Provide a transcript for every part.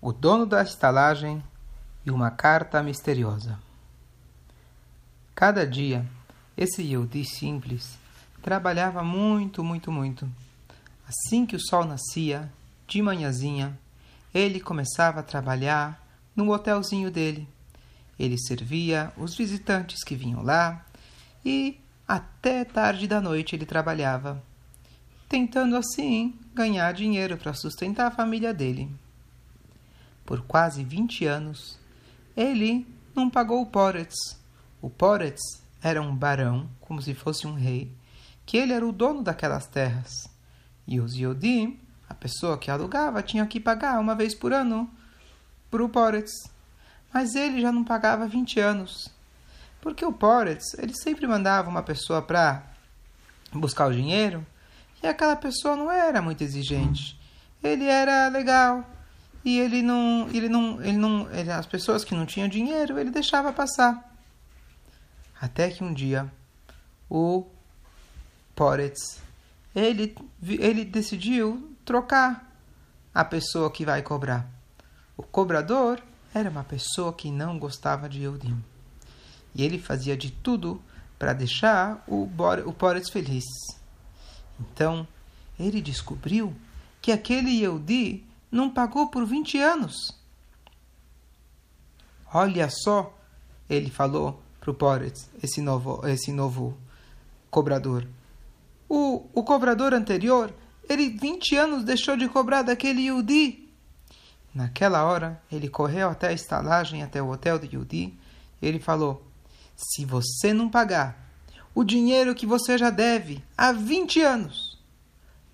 o dono da estalagem e uma carta misteriosa. Cada dia, esse Yehudi simples trabalhava muito, muito, muito. Assim que o sol nascia, de manhãzinha, ele começava a trabalhar no hotelzinho dele. Ele servia os visitantes que vinham lá e até tarde da noite ele trabalhava, tentando assim ganhar dinheiro para sustentar a família dele por quase 20 anos, ele não pagou o Poretz. O Poretz era um barão, como se fosse um rei, que ele era o dono daquelas terras. E os Yodim, a pessoa que alugava, tinha que pagar uma vez por ano para o Poretz. Mas ele já não pagava 20 anos. Porque o Poretz, ele sempre mandava uma pessoa para buscar o dinheiro, e aquela pessoa não era muito exigente. Ele era legal, e ele não, ele não, ele não, ele, as pessoas que não tinham dinheiro, ele deixava passar. Até que um dia o Poretz, ele, ele decidiu trocar a pessoa que vai cobrar. O cobrador era uma pessoa que não gostava de Eudim. E ele fazia de tudo para deixar o, o Poretz feliz. Então, ele descobriu que aquele Yehudi não pagou por 20 anos. Olha só, ele falou para o Poretz, esse novo, esse novo cobrador. O, o cobrador anterior, ele 20 anos deixou de cobrar daquele Yudi. Naquela hora, ele correu até a estalagem, até o hotel do Yudi. Ele falou: Se você não pagar o dinheiro que você já deve há 20 anos,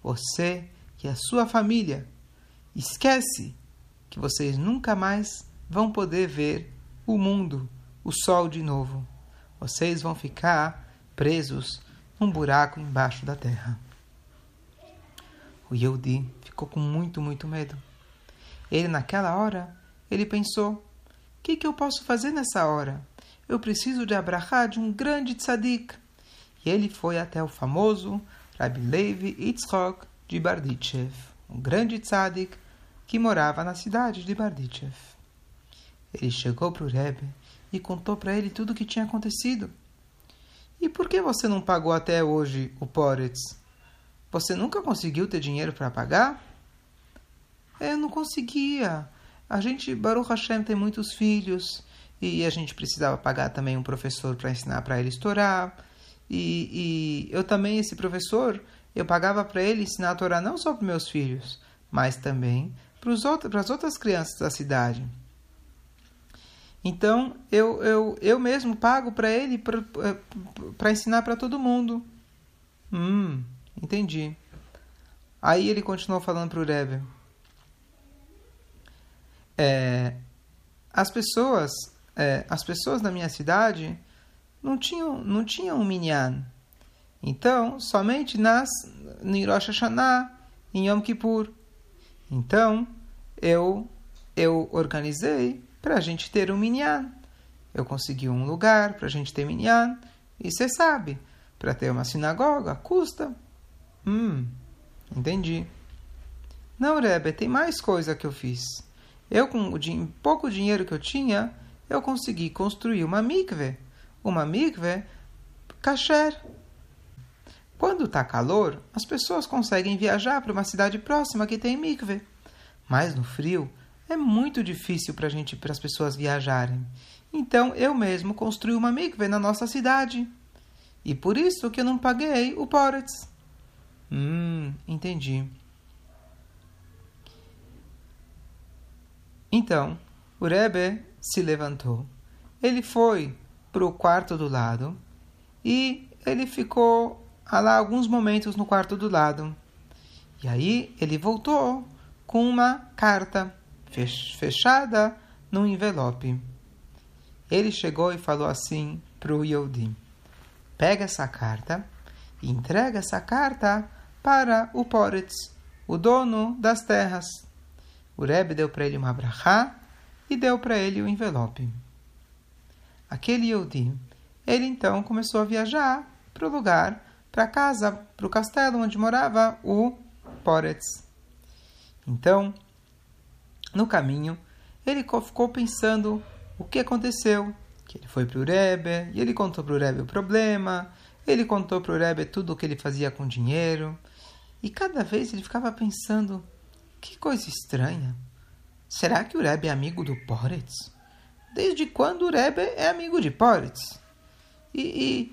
você e a sua família Esquece que vocês nunca mais vão poder ver o mundo, o sol de novo. Vocês vão ficar presos num buraco embaixo da terra. O Yehudi ficou com muito, muito medo. Ele, naquela hora, ele pensou: o que, que eu posso fazer nessa hora? Eu preciso de abrahar de um grande tzadik. E ele foi até o famoso Rabbi Levi Yitzchok de Barditchev, um grande tzadik que morava na cidade de Bardichev. Ele chegou para o Rebbe e contou para ele tudo o que tinha acontecido. E por que você não pagou até hoje o Poretz? Você nunca conseguiu ter dinheiro para pagar? Eu não conseguia. A gente, Baruch Hashem, tem muitos filhos e a gente precisava pagar também um professor para ensinar para ele estourar. E, e, eu também, esse professor, eu pagava para ele ensinar a Torá não só para meus filhos, mas também para as outras crianças da cidade. Então, eu, eu, eu mesmo pago para ele para ensinar para todo mundo. Hum, entendi. Aí ele continuou falando para o Rebbe. É, as pessoas é, as pessoas da minha cidade não tinham não tinham um minyan. Então, somente nas em Rosh Hashanah, em Yom Kippur. Então, eu eu organizei para a gente ter um minyan. Eu consegui um lugar para a gente ter minyan. E você sabe, para ter uma sinagoga custa. Hum, entendi. Não, Rebbe, tem mais coisa que eu fiz. Eu, com o din pouco dinheiro que eu tinha, eu consegui construir uma mikve. Uma mikve kasher. Quando está calor, as pessoas conseguem viajar para uma cidade próxima que tem mikve. Mas no frio é muito difícil para gente, para as pessoas viajarem. Então eu mesmo construí uma mikve na nossa cidade. E por isso que eu não paguei o Poretz. Hum, entendi. Então, o Rebbe se levantou. Ele foi para o quarto do lado e ele ficou lá alguns momentos no quarto do lado. E aí ele voltou com uma carta fechada num envelope. Ele chegou e falou assim para o Yodim: Pega essa carta e entrega essa carta para o Poretz, o dono das terras. O Rebbe deu para ele uma brachá e deu para ele o envelope. Aquele Yodim, ele então começou a viajar para o lugar, para a casa, para o castelo onde morava o Poretz. Então, No caminho, ele ficou pensando o que aconteceu. Que ele foi para o Rebbe e ele contou para o Rebbe o problema. Ele contou para o Rebbe tudo o que ele fazia com dinheiro. E cada vez ele ficava pensando: que coisa estranha. Será que o Rebbe é amigo do Poretz? Desde quando o Rebbe é amigo de Poretz? E,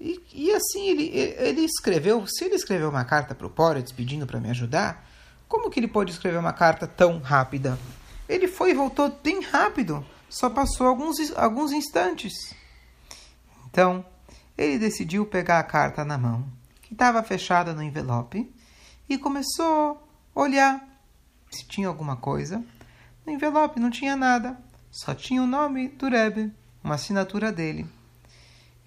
e, e, e, assim ele, ele escreveu, se ele escreveu uma carta para o Poretz pedindo para me ajudar, como que ele pode escrever uma carta tão rápida? Ele foi e voltou bem rápido, só passou alguns, alguns instantes. Então, ele decidiu pegar a carta na mão, que estava fechada no envelope, e começou a olhar se tinha alguma coisa. No envelope não tinha nada, só tinha o nome do Rebbe, uma assinatura dele.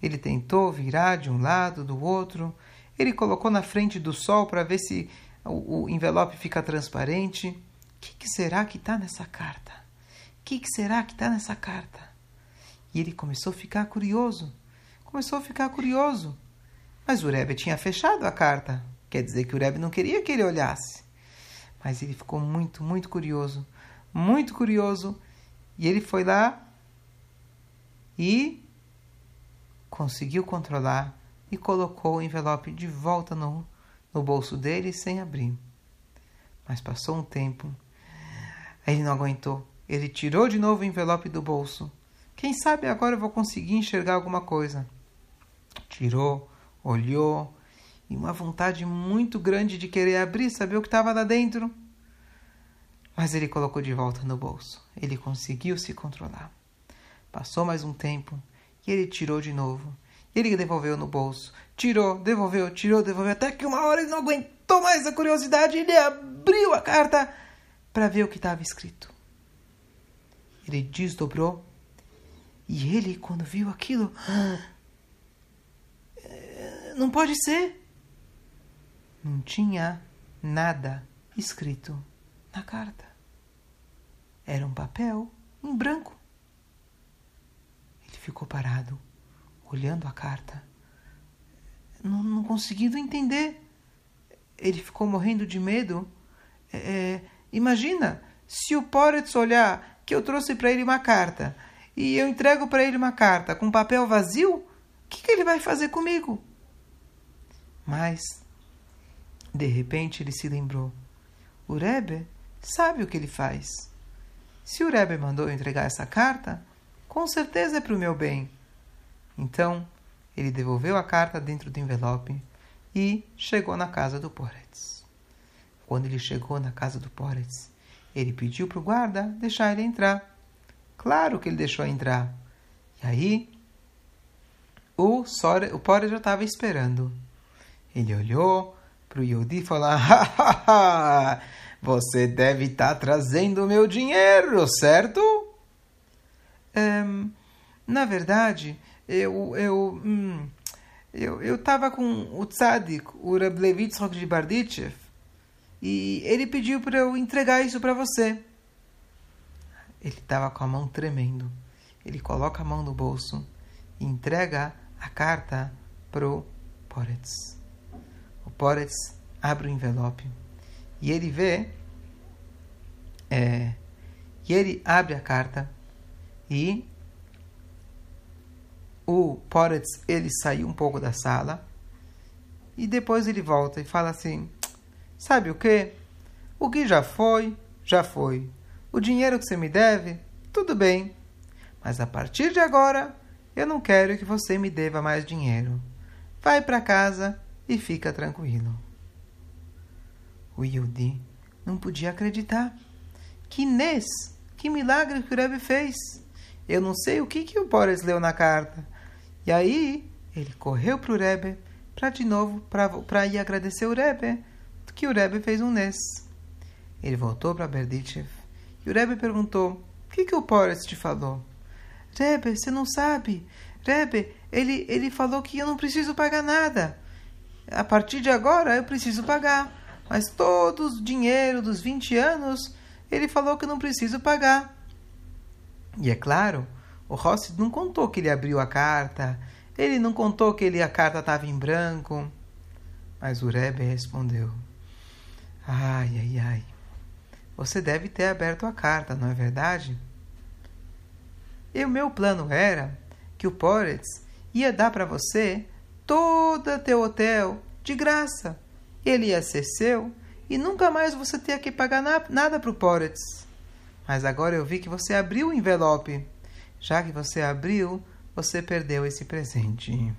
Ele tentou virar de um lado, do outro, ele colocou na frente do sol para ver se o, o, envelope fica transparente. O que, que será que está nessa carta? O que, que será que está nessa carta? E ele começou a ficar curioso. Começou a ficar curioso. Mas o Rebbe tinha fechado a carta. Quer dizer que o Rebbe não queria que ele olhasse. Mas ele ficou muito, muito curioso. Muito curioso. E ele foi lá e conseguiu controlar e colocou o envelope de volta no, no bolso dele sem abrir. Mas passou um tempo. Ele não aguentou. Ele tirou de novo o envelope do bolso. Quem sabe agora eu vou conseguir enxergar alguma coisa. Tirou, olhou, e uma vontade muito grande de querer abrir, saber o que estava lá dentro. Mas ele colocou de volta no bolso. Ele conseguiu se controlar. Passou mais um tempo e ele tirou de novo. Ele devolveu no bolso. Tirou, devolveu, tirou, devolveu. Até que uma hora ele não aguentou mais a curiosidade. Ele abriu a carta para ver o que estava escrito. Ele desdobrou. E ele, quando viu aquilo. Não pode ser não tinha nada escrito na carta. Era um papel em branco. Ele ficou parado, olhando a carta, não, não conseguindo entender. Ele ficou morrendo de medo. É, é imagina se o Poretz olhar que eu trouxe para ele uma carta e eu entrego para ele uma carta com papel vazio, o que, que ele vai fazer comigo? Mas de repente ele se lembrou. O Rebbe sabe o que ele faz. Se o Rebbe mandou entregar essa carta, com certeza é para o meu bem. Então, ele devolveu a carta dentro do envelope e chegou na casa do Poretz. Quando ele chegou na casa do Poretz, ele pediu para o guarda deixar ele entrar. Claro que ele deixou entrar. E aí, o, Sore, o Poretz já estava esperando. Ele olhou, para o Yodi falar: você deve estar tá trazendo o meu dinheiro, certo? Um, na verdade, eu eu hum, eu eu estava com o tzadik, o de Barditchev, e ele pediu para eu entregar isso para você. Ele estava com a mão tremendo. Ele coloca a mão no bolso e entrega a carta pro Poretz. Poretz abre o envelope e ele vê. É, e ele abre a carta e o Poretz ele saiu um pouco da sala e depois ele volta e fala assim: Sabe o que? O que já foi, já foi. O dinheiro que você me deve, tudo bem. Mas a partir de agora, eu não quero que você me deva mais dinheiro. Vai para casa e fica tranquilo. O Yudi não podia acreditar. Que Nes, que milagre que o Rebbe fez. Eu não sei o que, que o Boris leu na carta. E aí ele correu para o Rebbe para de novo para ir agradecer o Rebbe que o Rebbe fez um Nes. Ele voltou para Berditchev e o Rebbe perguntou: O que, que o Boris te falou? Rebbe, você não sabe. Rebbe, ele, ele falou que eu não preciso pagar nada a partir de agora eu preciso pagar. Mas todo o dinheiro dos 20 anos, ele falou que não preciso pagar. E é claro, o Rossi não contou que ele abriu a carta, ele não contou que ele, a carta estava em branco. Mas o Rebbe respondeu: Ai, ai, ai. você deve ter aberto a carta, não é verdade? E o meu plano era que o Poretz ia dar para você todo teu hotel de graça. Ele ia ser seu e nunca mais você ter que pagar na, nada para o Poretz. Mas agora eu vi que você abriu o envelope. Já que você abriu, você perdeu esse presente.